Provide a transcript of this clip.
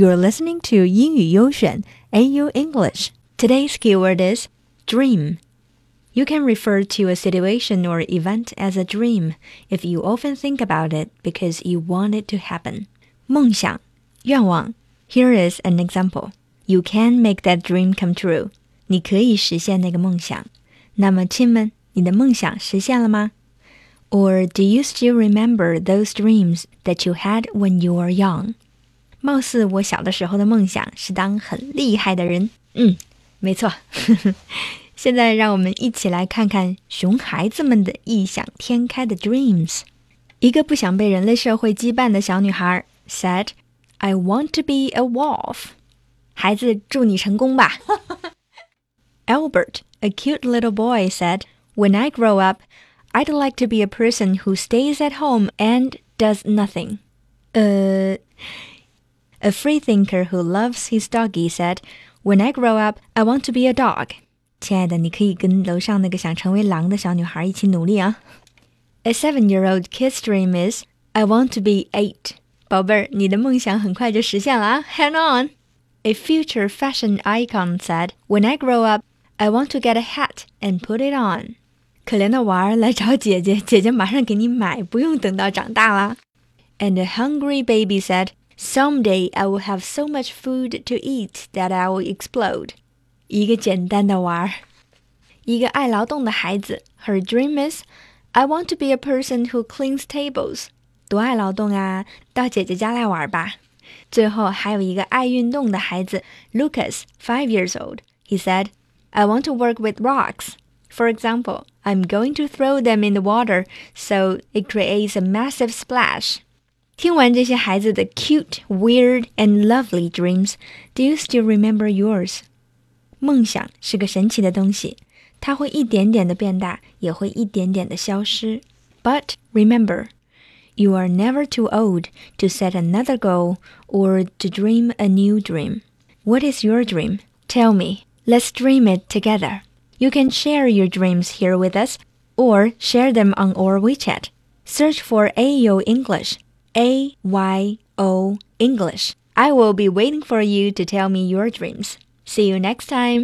You're listening to 英语优选 AU English. Today's keyword is dream. You can refer to a situation or event as a dream if you often think about it because you want it to happen. 梦想,愿望. Here is an example. You can make that dream come true. 你可以实现那个梦想。那么，亲们，你的梦想实现了吗？Or do you still remember those dreams that you had when you were young? 貌似我小的时候的梦想是当很厉害的人。嗯，没错。现在让我们一起来看看熊孩子们的异想天开的 dreams。一个不想被人类社会羁绊的小女孩 said, "I want to be a wolf." 孩子，祝你成功吧。Albert, a cute little boy, said, "When I grow up, I'd like to be a person who stays at home and does nothing." 呃。a freethinker who loves his doggy said, "When I grow up, I want to be a dog." 亲爱的，你可以跟楼上那个想成为狼的小女孩一起努力啊。A seven-year-old kid's dream is, "I want to be eight." 宝贝儿，你的梦想很快就实现了啊！Hang on. A future fashion icon said, "When I grow up, I want to get a hat and put it on." 可怜的娃儿来找姐姐，姐姐马上给你买，不用等到长大啦。And a hungry baby said, Someday I will have so much food to eat that I will explode. 一个简单的娃儿，一个爱劳动的孩子。Her dream is, I want to be a person who cleans tables. 多爱劳动啊！到姐姐家来玩吧。最后还有一个爱运动的孩子，Lucas, five years old. He said, I want to work with rocks. For example, I'm going to throw them in the water so it creates a massive splash. 听完这些孩子的 cute, weird and lovely dreams, do you still remember yours? 梦想是个神奇的东西，它会一点点的变大，也会一点点的消失。But remember, you are never too old to set another goal or to dream a new dream. What is your dream? Tell me. Let's dream it together. You can share your dreams here with us or share them on our WeChat. Search for AO English a Y O English. I will be waiting for you to tell me your dreams. See you next time.